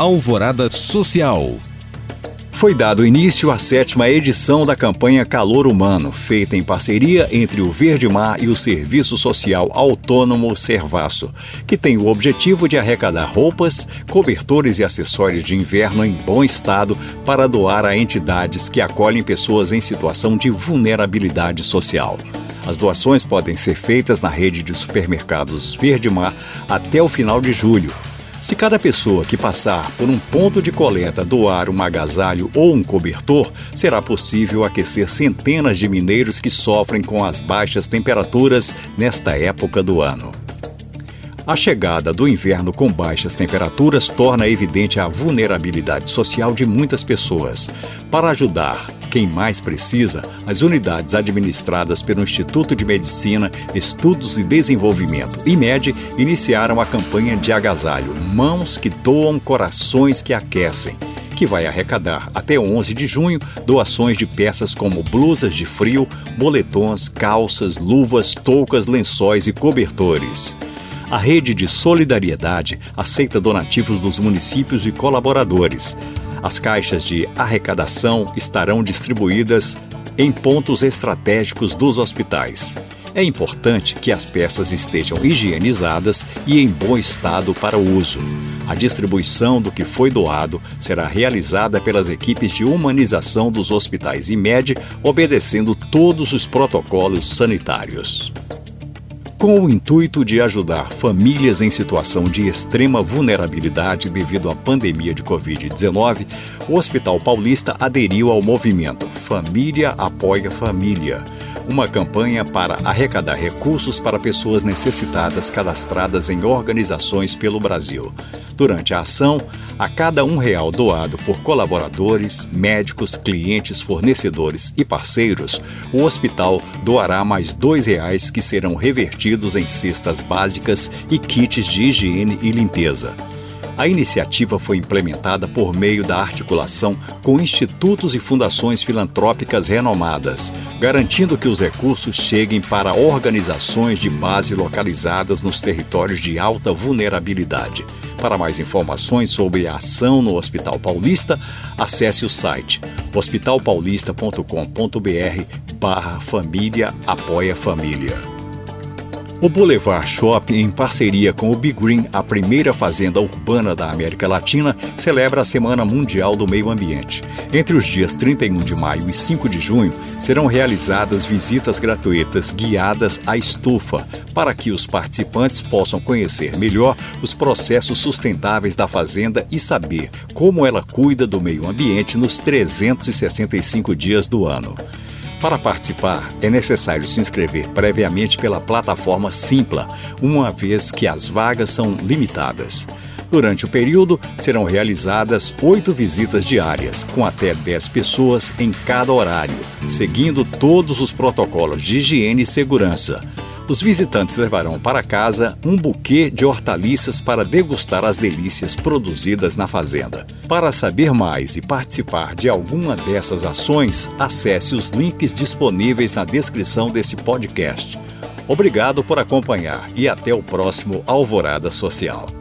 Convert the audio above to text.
Alvorada Social. Foi dado início à sétima edição da campanha Calor Humano, feita em parceria entre o Verde Mar e o Serviço Social Autônomo Servaço, que tem o objetivo de arrecadar roupas, cobertores e acessórios de inverno em bom estado para doar a entidades que acolhem pessoas em situação de vulnerabilidade social. As doações podem ser feitas na rede de supermercados Verde Mar até o final de julho se cada pessoa que passar por um ponto de coleta doar um agasalho ou um cobertor, será possível aquecer centenas de mineiros que sofrem com as baixas temperaturas nesta época do ano. A chegada do inverno com baixas temperaturas torna evidente a vulnerabilidade social de muitas pessoas. Para ajudar quem mais precisa, as unidades administradas pelo Instituto de Medicina, Estudos e Desenvolvimento, IMED, iniciaram a campanha de agasalho Mãos que Doam Corações que Aquecem que vai arrecadar até 11 de junho doações de peças como blusas de frio, moletons, calças, luvas, toucas, lençóis e cobertores. A rede de solidariedade aceita donativos dos municípios e colaboradores. As caixas de arrecadação estarão distribuídas em pontos estratégicos dos hospitais. É importante que as peças estejam higienizadas e em bom estado para uso. A distribuição do que foi doado será realizada pelas equipes de humanização dos hospitais IMED, obedecendo todos os protocolos sanitários. Com o intuito de ajudar famílias em situação de extrema vulnerabilidade devido à pandemia de Covid-19, o Hospital Paulista aderiu ao movimento Família Apoia Família, uma campanha para arrecadar recursos para pessoas necessitadas cadastradas em organizações pelo Brasil. Durante a ação, a cada um real doado por colaboradores, médicos, clientes, fornecedores e parceiros, o hospital doará mais dois reais que serão revertidos em cestas básicas e kits de higiene e limpeza. A iniciativa foi implementada por meio da articulação com institutos e fundações filantrópicas renomadas, garantindo que os recursos cheguem para organizações de base localizadas nos territórios de alta vulnerabilidade. Para mais informações sobre a ação no Hospital Paulista, acesse o site hospitalpaulista.com.br barra família apoia família. O Boulevard Shopping, em parceria com o Big Green, a primeira fazenda urbana da América Latina, celebra a Semana Mundial do Meio Ambiente. Entre os dias 31 de maio e 5 de junho, serão realizadas visitas gratuitas guiadas à estufa, para que os participantes possam conhecer melhor os processos sustentáveis da fazenda e saber como ela cuida do meio ambiente nos 365 dias do ano. Para participar, é necessário se inscrever previamente pela plataforma Simpla, uma vez que as vagas são limitadas. Durante o período, serão realizadas oito visitas diárias, com até 10 pessoas em cada horário, seguindo todos os protocolos de higiene e segurança. Os visitantes levarão para casa um buquê de hortaliças para degustar as delícias produzidas na fazenda. Para saber mais e participar de alguma dessas ações, acesse os links disponíveis na descrição desse podcast. Obrigado por acompanhar e até o próximo Alvorada Social.